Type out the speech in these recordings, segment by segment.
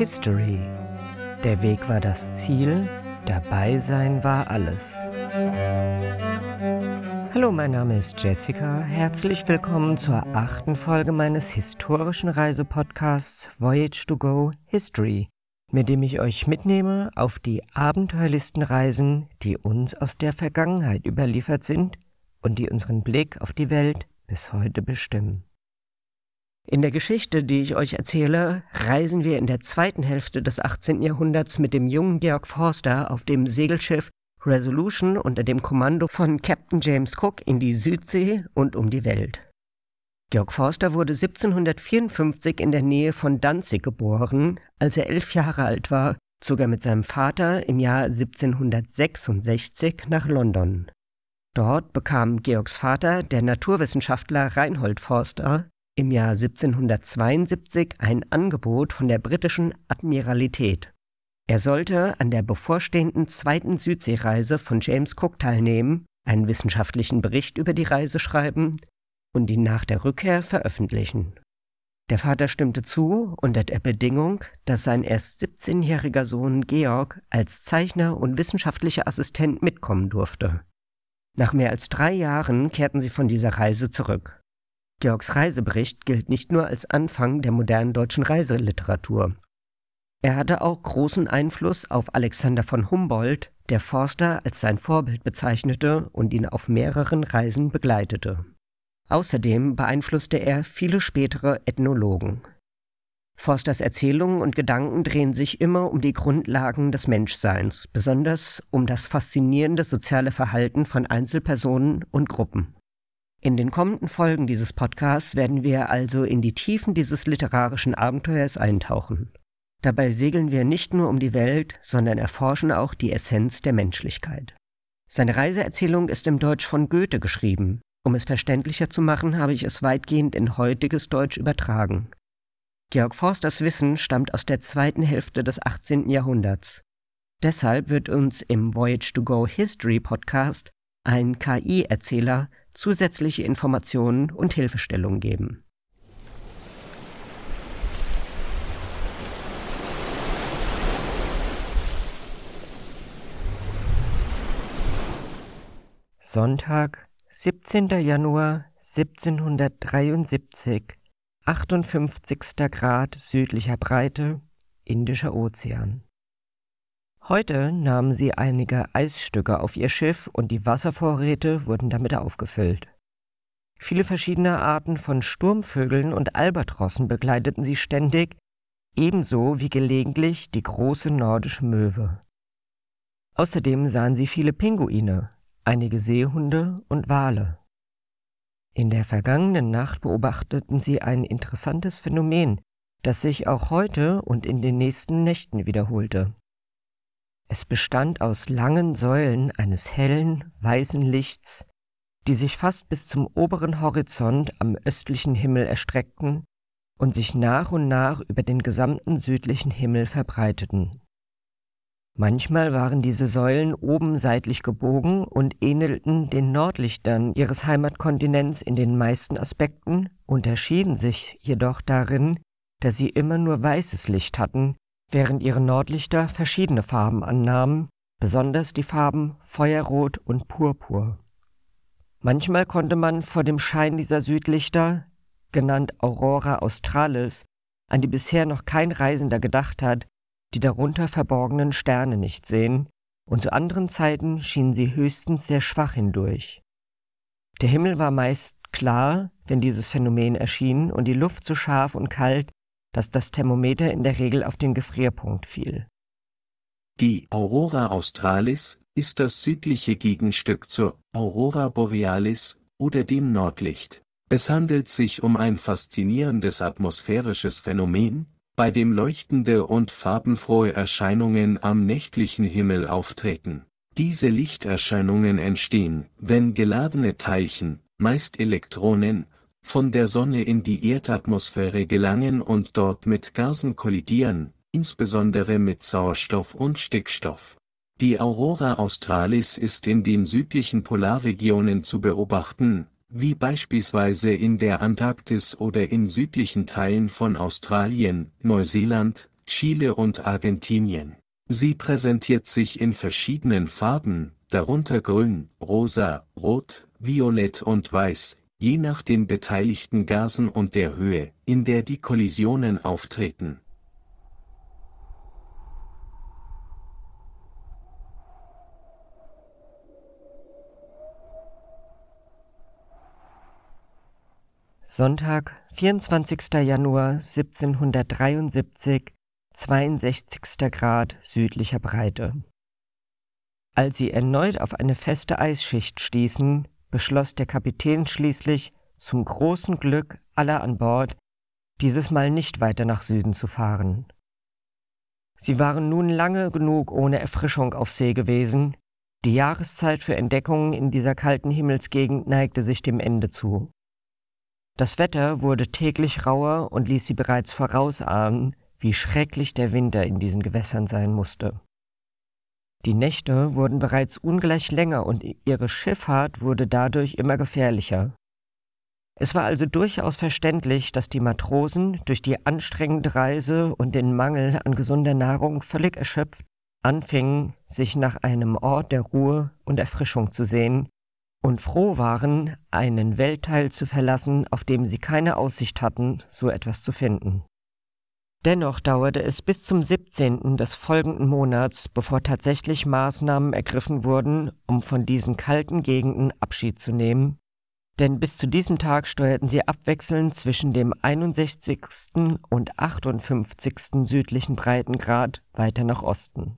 History. Der Weg war das Ziel, dabei sein war alles. Hallo, mein Name ist Jessica. Herzlich willkommen zur achten Folge meines historischen Reisepodcasts Voyage to Go History, mit dem ich euch mitnehme auf die Abenteuerlistenreisen, die uns aus der Vergangenheit überliefert sind und die unseren Blick auf die Welt bis heute bestimmen. In der Geschichte, die ich euch erzähle, reisen wir in der zweiten Hälfte des 18. Jahrhunderts mit dem jungen Georg Forster auf dem Segelschiff Resolution unter dem Kommando von Captain James Cook in die Südsee und um die Welt. Georg Forster wurde 1754 in der Nähe von Danzig geboren. Als er elf Jahre alt war, zog er mit seinem Vater im Jahr 1766 nach London. Dort bekam Georgs Vater, der Naturwissenschaftler Reinhold Forster, im Jahr 1772 ein Angebot von der britischen Admiralität. Er sollte an der bevorstehenden zweiten Südseereise von James Cook teilnehmen, einen wissenschaftlichen Bericht über die Reise schreiben und ihn nach der Rückkehr veröffentlichen. Der Vater stimmte zu unter der Bedingung, dass sein erst 17-jähriger Sohn Georg als Zeichner und wissenschaftlicher Assistent mitkommen durfte. Nach mehr als drei Jahren kehrten sie von dieser Reise zurück. Georgs Reisebericht gilt nicht nur als Anfang der modernen deutschen Reiseliteratur. Er hatte auch großen Einfluss auf Alexander von Humboldt, der Forster als sein Vorbild bezeichnete und ihn auf mehreren Reisen begleitete. Außerdem beeinflusste er viele spätere Ethnologen. Forsters Erzählungen und Gedanken drehen sich immer um die Grundlagen des Menschseins, besonders um das faszinierende soziale Verhalten von Einzelpersonen und Gruppen. In den kommenden Folgen dieses Podcasts werden wir also in die Tiefen dieses literarischen Abenteuers eintauchen. Dabei segeln wir nicht nur um die Welt, sondern erforschen auch die Essenz der Menschlichkeit. Seine Reiseerzählung ist im Deutsch von Goethe geschrieben. Um es verständlicher zu machen, habe ich es weitgehend in heutiges Deutsch übertragen. Georg Forsters Wissen stammt aus der zweiten Hälfte des 18. Jahrhunderts. Deshalb wird uns im Voyage to Go History Podcast ein KI-Erzähler zusätzliche Informationen und Hilfestellung geben. Sonntag, 17. Januar 1773, 58. Grad südlicher Breite, Indischer Ozean. Heute nahmen sie einige Eisstücke auf ihr Schiff und die Wasservorräte wurden damit aufgefüllt. Viele verschiedene Arten von Sturmvögeln und Albatrossen begleiteten sie ständig, ebenso wie gelegentlich die große nordische Möwe. Außerdem sahen sie viele Pinguine, einige Seehunde und Wale. In der vergangenen Nacht beobachteten sie ein interessantes Phänomen, das sich auch heute und in den nächsten Nächten wiederholte. Es bestand aus langen Säulen eines hellen, weißen Lichts, die sich fast bis zum oberen Horizont am östlichen Himmel erstreckten und sich nach und nach über den gesamten südlichen Himmel verbreiteten. Manchmal waren diese Säulen oben seitlich gebogen und ähnelten den Nordlichtern ihres Heimatkontinents in den meisten Aspekten, unterschieden sich jedoch darin, dass sie immer nur weißes Licht hatten, während ihre Nordlichter verschiedene Farben annahmen, besonders die Farben Feuerrot und Purpur. Manchmal konnte man vor dem Schein dieser Südlichter, genannt Aurora Australis, an die bisher noch kein Reisender gedacht hat, die darunter verborgenen Sterne nicht sehen, und zu anderen Zeiten schienen sie höchstens sehr schwach hindurch. Der Himmel war meist klar, wenn dieses Phänomen erschien, und die Luft so scharf und kalt, dass das Thermometer in der Regel auf den Gefrierpunkt fiel. Die Aurora Australis ist das südliche Gegenstück zur Aurora Borealis oder dem Nordlicht. Es handelt sich um ein faszinierendes atmosphärisches Phänomen, bei dem leuchtende und farbenfrohe Erscheinungen am nächtlichen Himmel auftreten. Diese Lichterscheinungen entstehen, wenn geladene Teilchen, meist Elektronen, von der Sonne in die Erdatmosphäre gelangen und dort mit Gasen kollidieren, insbesondere mit Sauerstoff und Stickstoff. Die Aurora Australis ist in den südlichen Polarregionen zu beobachten, wie beispielsweise in der Antarktis oder in südlichen Teilen von Australien, Neuseeland, Chile und Argentinien. Sie präsentiert sich in verschiedenen Farben, darunter grün, rosa, rot, violett und weiß, je nach den beteiligten Gasen und der Höhe, in der die Kollisionen auftreten. Sonntag, 24. Januar 1773, 62. Grad südlicher Breite. Als sie erneut auf eine feste Eisschicht stießen, beschloss der Kapitän schließlich, zum großen Glück aller an Bord, dieses Mal nicht weiter nach Süden zu fahren. Sie waren nun lange genug ohne Erfrischung auf See gewesen, die Jahreszeit für Entdeckungen in dieser kalten Himmelsgegend neigte sich dem Ende zu. Das Wetter wurde täglich rauer und ließ sie bereits vorausahnen, wie schrecklich der Winter in diesen Gewässern sein musste. Die Nächte wurden bereits ungleich länger und ihre Schifffahrt wurde dadurch immer gefährlicher. Es war also durchaus verständlich, dass die Matrosen durch die anstrengende Reise und den Mangel an gesunder Nahrung völlig erschöpft anfingen, sich nach einem Ort der Ruhe und Erfrischung zu sehen, und froh waren, einen Weltteil zu verlassen, auf dem sie keine Aussicht hatten, so etwas zu finden. Dennoch dauerte es bis zum 17. des folgenden Monats, bevor tatsächlich Maßnahmen ergriffen wurden, um von diesen kalten Gegenden Abschied zu nehmen, denn bis zu diesem Tag steuerten sie abwechselnd zwischen dem 61. und 58. südlichen Breitengrad weiter nach Osten.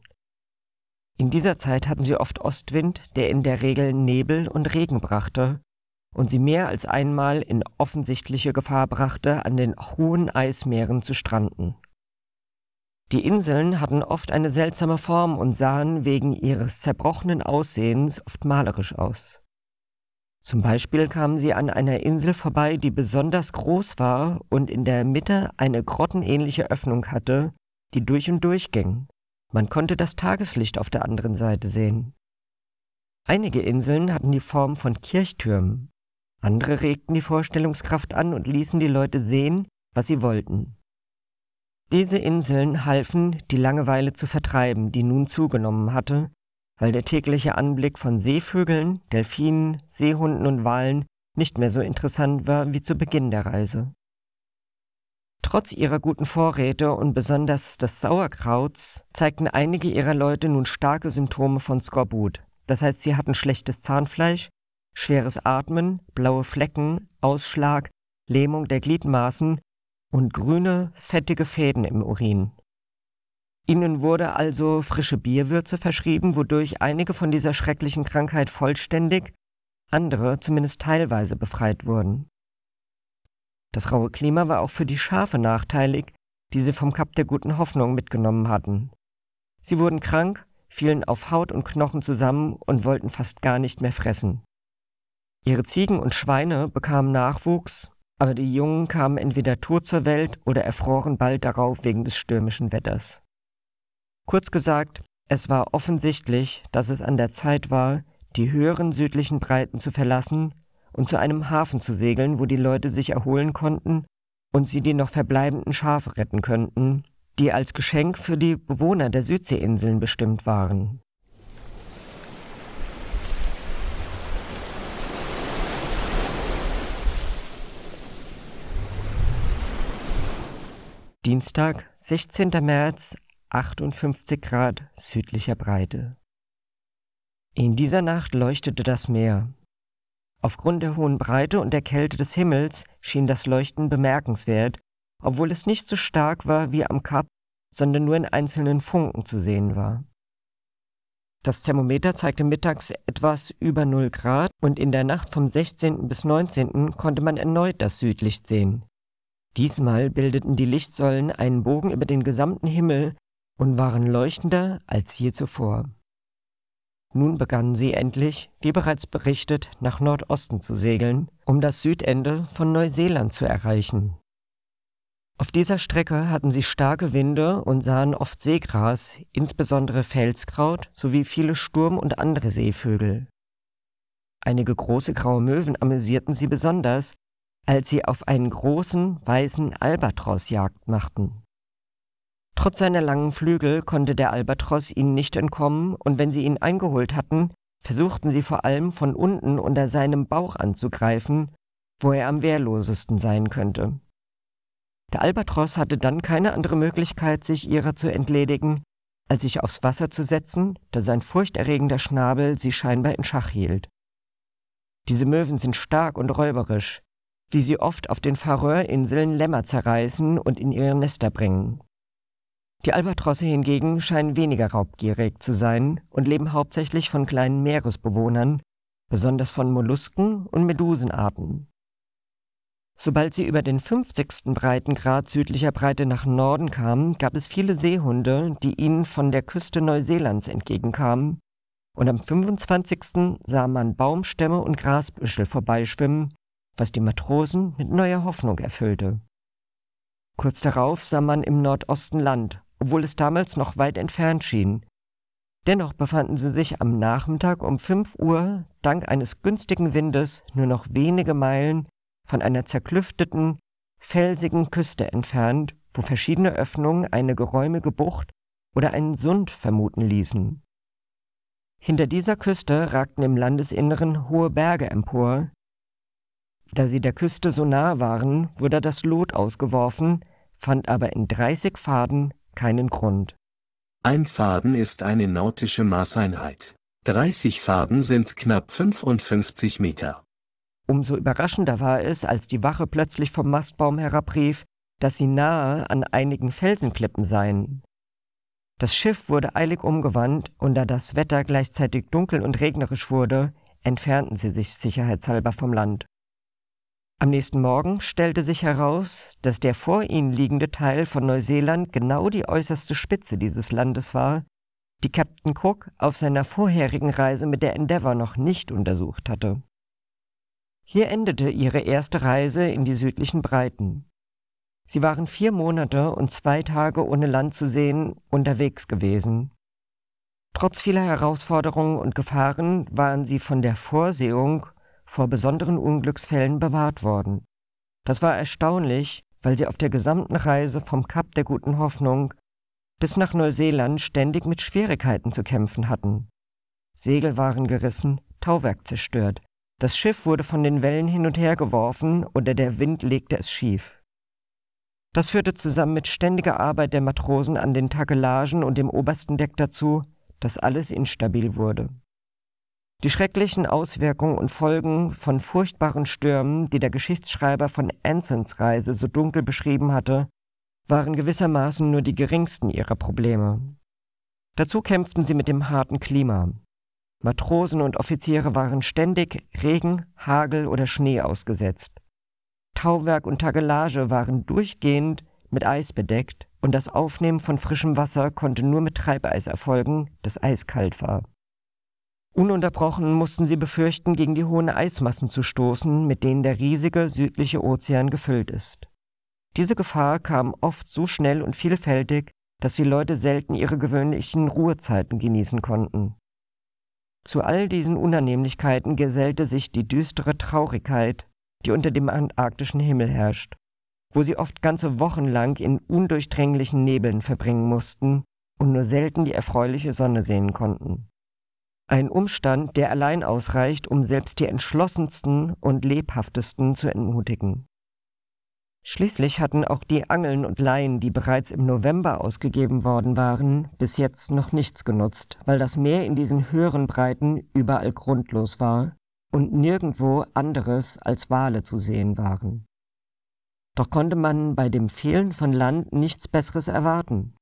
In dieser Zeit hatten sie oft Ostwind, der in der Regel Nebel und Regen brachte und sie mehr als einmal in offensichtliche Gefahr brachte, an den hohen Eismeeren zu stranden. Die Inseln hatten oft eine seltsame Form und sahen wegen ihres zerbrochenen Aussehens oft malerisch aus. Zum Beispiel kamen sie an einer Insel vorbei, die besonders groß war und in der Mitte eine grottenähnliche Öffnung hatte, die durch und durch ging. Man konnte das Tageslicht auf der anderen Seite sehen. Einige Inseln hatten die Form von Kirchtürmen, andere regten die Vorstellungskraft an und ließen die Leute sehen, was sie wollten. Diese Inseln halfen, die Langeweile zu vertreiben, die nun zugenommen hatte, weil der tägliche Anblick von Seevögeln, Delfinen, Seehunden und Walen nicht mehr so interessant war wie zu Beginn der Reise. Trotz ihrer guten Vorräte und besonders des Sauerkrauts zeigten einige ihrer Leute nun starke Symptome von Skorbut. Das heißt, sie hatten schlechtes Zahnfleisch, schweres Atmen, blaue Flecken, Ausschlag, Lähmung der Gliedmaßen und grüne, fettige Fäden im Urin. Ihnen wurde also frische Bierwürze verschrieben, wodurch einige von dieser schrecklichen Krankheit vollständig, andere zumindest teilweise befreit wurden. Das raue Klima war auch für die Schafe nachteilig, die sie vom Kap der guten Hoffnung mitgenommen hatten. Sie wurden krank, fielen auf Haut und Knochen zusammen und wollten fast gar nicht mehr fressen. Ihre Ziegen und Schweine bekamen Nachwuchs, aber die Jungen kamen entweder tot zur Welt oder erfroren bald darauf wegen des stürmischen Wetters. Kurz gesagt, es war offensichtlich, dass es an der Zeit war, die höheren südlichen Breiten zu verlassen und zu einem Hafen zu segeln, wo die Leute sich erholen konnten und sie die noch verbleibenden Schafe retten könnten, die als Geschenk für die Bewohner der Südseeinseln bestimmt waren. Dienstag, 16. März, 58 Grad südlicher Breite. In dieser Nacht leuchtete das Meer, Aufgrund der hohen Breite und der Kälte des Himmels schien das Leuchten bemerkenswert, obwohl es nicht so stark war wie am Kap, sondern nur in einzelnen Funken zu sehen war. Das Thermometer zeigte mittags etwas über 0 Grad und in der Nacht vom 16. bis 19. konnte man erneut das Südlicht sehen. Diesmal bildeten die Lichtsäulen einen Bogen über den gesamten Himmel und waren leuchtender als je zuvor. Nun begannen sie endlich, wie bereits berichtet, nach Nordosten zu segeln, um das Südende von Neuseeland zu erreichen. Auf dieser Strecke hatten sie starke Winde und sahen oft Seegras, insbesondere Felskraut sowie viele Sturm- und andere Seevögel. Einige große graue Möwen amüsierten sie besonders, als sie auf einen großen weißen Albatros Jagd machten. Trotz seiner langen Flügel konnte der Albatros ihnen nicht entkommen, und wenn sie ihn eingeholt hatten, versuchten sie vor allem von unten unter seinem Bauch anzugreifen, wo er am wehrlosesten sein könnte. Der Albatros hatte dann keine andere Möglichkeit, sich ihrer zu entledigen, als sich aufs Wasser zu setzen, da sein furchterregender Schnabel sie scheinbar in Schach hielt. Diese Möwen sind stark und räuberisch, wie sie oft auf den Färöerinseln Lämmer zerreißen und in ihre Nester bringen. Die Albatrosse hingegen scheinen weniger raubgierig zu sein und leben hauptsächlich von kleinen Meeresbewohnern, besonders von Mollusken und Medusenarten. Sobald sie über den 50. Breitengrad südlicher Breite nach Norden kamen, gab es viele Seehunde, die ihnen von der Küste Neuseelands entgegenkamen, und am 25. sah man Baumstämme und Grasbüschel vorbeischwimmen, was die Matrosen mit neuer Hoffnung erfüllte. Kurz darauf sah man im Nordosten Land, obwohl es damals noch weit entfernt schien. Dennoch befanden sie sich am Nachmittag um 5 Uhr dank eines günstigen Windes nur noch wenige Meilen von einer zerklüfteten, felsigen Küste entfernt, wo verschiedene Öffnungen eine geräumige Bucht oder einen Sund vermuten ließen. Hinter dieser Küste ragten im Landesinneren hohe Berge empor. Da sie der Küste so nahe waren, wurde das Lot ausgeworfen, fand aber in 30 Faden keinen Grund. Ein Faden ist eine nautische Maßeinheit. 30 Faden sind knapp 55 Meter. Umso überraschender war es, als die Wache plötzlich vom Mastbaum herabrief, dass sie nahe an einigen Felsenklippen seien. Das Schiff wurde eilig umgewandt, und da das Wetter gleichzeitig dunkel und regnerisch wurde, entfernten sie sich sicherheitshalber vom Land. Am nächsten Morgen stellte sich heraus, dass der vor ihnen liegende Teil von Neuseeland genau die äußerste Spitze dieses Landes war, die Captain Cook auf seiner vorherigen Reise mit der Endeavour noch nicht untersucht hatte. Hier endete ihre erste Reise in die südlichen Breiten. Sie waren vier Monate und zwei Tage ohne Land zu sehen unterwegs gewesen. Trotz vieler Herausforderungen und Gefahren waren sie von der Vorsehung vor besonderen Unglücksfällen bewahrt worden. Das war erstaunlich, weil sie auf der gesamten Reise vom Kap der guten Hoffnung bis nach Neuseeland ständig mit Schwierigkeiten zu kämpfen hatten. Segel waren gerissen, Tauwerk zerstört, das Schiff wurde von den Wellen hin und her geworfen oder der Wind legte es schief. Das führte zusammen mit ständiger Arbeit der Matrosen an den Takelagen und dem obersten Deck dazu, dass alles instabil wurde. Die schrecklichen Auswirkungen und Folgen von furchtbaren Stürmen, die der Geschichtsschreiber von Ansons Reise so dunkel beschrieben hatte, waren gewissermaßen nur die geringsten ihrer Probleme. Dazu kämpften sie mit dem harten Klima. Matrosen und Offiziere waren ständig Regen, Hagel oder Schnee ausgesetzt. Tauwerk und Tagelage waren durchgehend mit Eis bedeckt und das Aufnehmen von frischem Wasser konnte nur mit Treibeis erfolgen, das eiskalt war. Ununterbrochen mussten sie befürchten, gegen die hohen Eismassen zu stoßen, mit denen der riesige südliche Ozean gefüllt ist. Diese Gefahr kam oft so schnell und vielfältig, dass die Leute selten ihre gewöhnlichen Ruhezeiten genießen konnten. Zu all diesen Unannehmlichkeiten gesellte sich die düstere Traurigkeit, die unter dem antarktischen Himmel herrscht, wo sie oft ganze Wochen lang in undurchdringlichen Nebeln verbringen mussten und nur selten die erfreuliche Sonne sehen konnten. Ein Umstand, der allein ausreicht, um selbst die entschlossensten und lebhaftesten zu entmutigen. Schließlich hatten auch die Angeln und Leinen, die bereits im November ausgegeben worden waren, bis jetzt noch nichts genutzt, weil das Meer in diesen höheren Breiten überall grundlos war und nirgendwo anderes als Wale zu sehen waren. Doch konnte man bei dem Fehlen von Land nichts Besseres erwarten.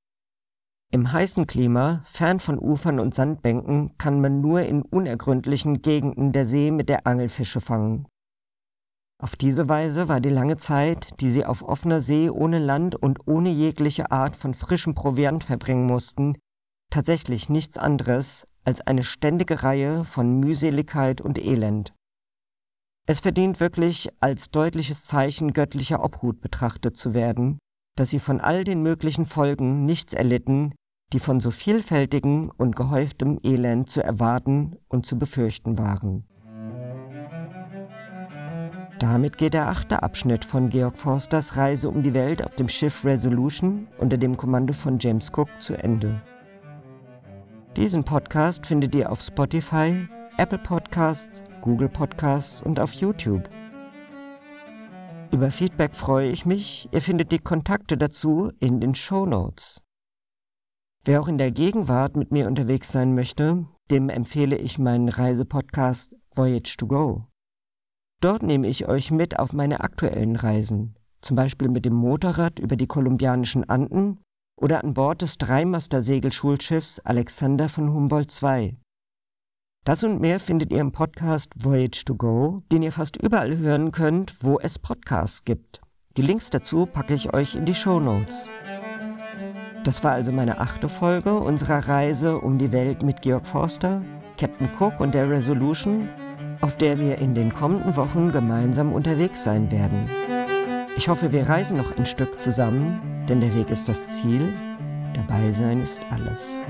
Im heißen Klima, fern von Ufern und Sandbänken, kann man nur in unergründlichen Gegenden der See mit der Angelfische fangen. Auf diese Weise war die lange Zeit, die sie auf offener See ohne Land und ohne jegliche Art von frischem Proviant verbringen mussten, tatsächlich nichts anderes als eine ständige Reihe von Mühseligkeit und Elend. Es verdient wirklich als deutliches Zeichen göttlicher Obhut betrachtet zu werden, dass sie von all den möglichen Folgen nichts erlitten, die von so vielfältigem und gehäuftem Elend zu erwarten und zu befürchten waren. Damit geht der achte Abschnitt von Georg Forsters Reise um die Welt auf dem Schiff Resolution unter dem Kommando von James Cook zu Ende. Diesen Podcast findet ihr auf Spotify, Apple Podcasts, Google Podcasts und auf YouTube. Über Feedback freue ich mich. Ihr findet die Kontakte dazu in den Show Notes. Wer auch in der Gegenwart mit mir unterwegs sein möchte, dem empfehle ich meinen Reisepodcast Voyage to Go. Dort nehme ich euch mit auf meine aktuellen Reisen, zum Beispiel mit dem Motorrad über die kolumbianischen Anden oder an Bord des Dreimaster-Segelschullschiffs Alexander von Humboldt II. Das und mehr findet ihr im Podcast Voyage to Go, den ihr fast überall hören könnt, wo es Podcasts gibt. Die Links dazu packe ich euch in die Show Notes. Das war also meine achte Folge unserer Reise um die Welt mit Georg Forster, Captain Cook und der Resolution, auf der wir in den kommenden Wochen gemeinsam unterwegs sein werden. Ich hoffe, wir reisen noch ein Stück zusammen, denn der Weg ist das Ziel, dabei sein ist alles.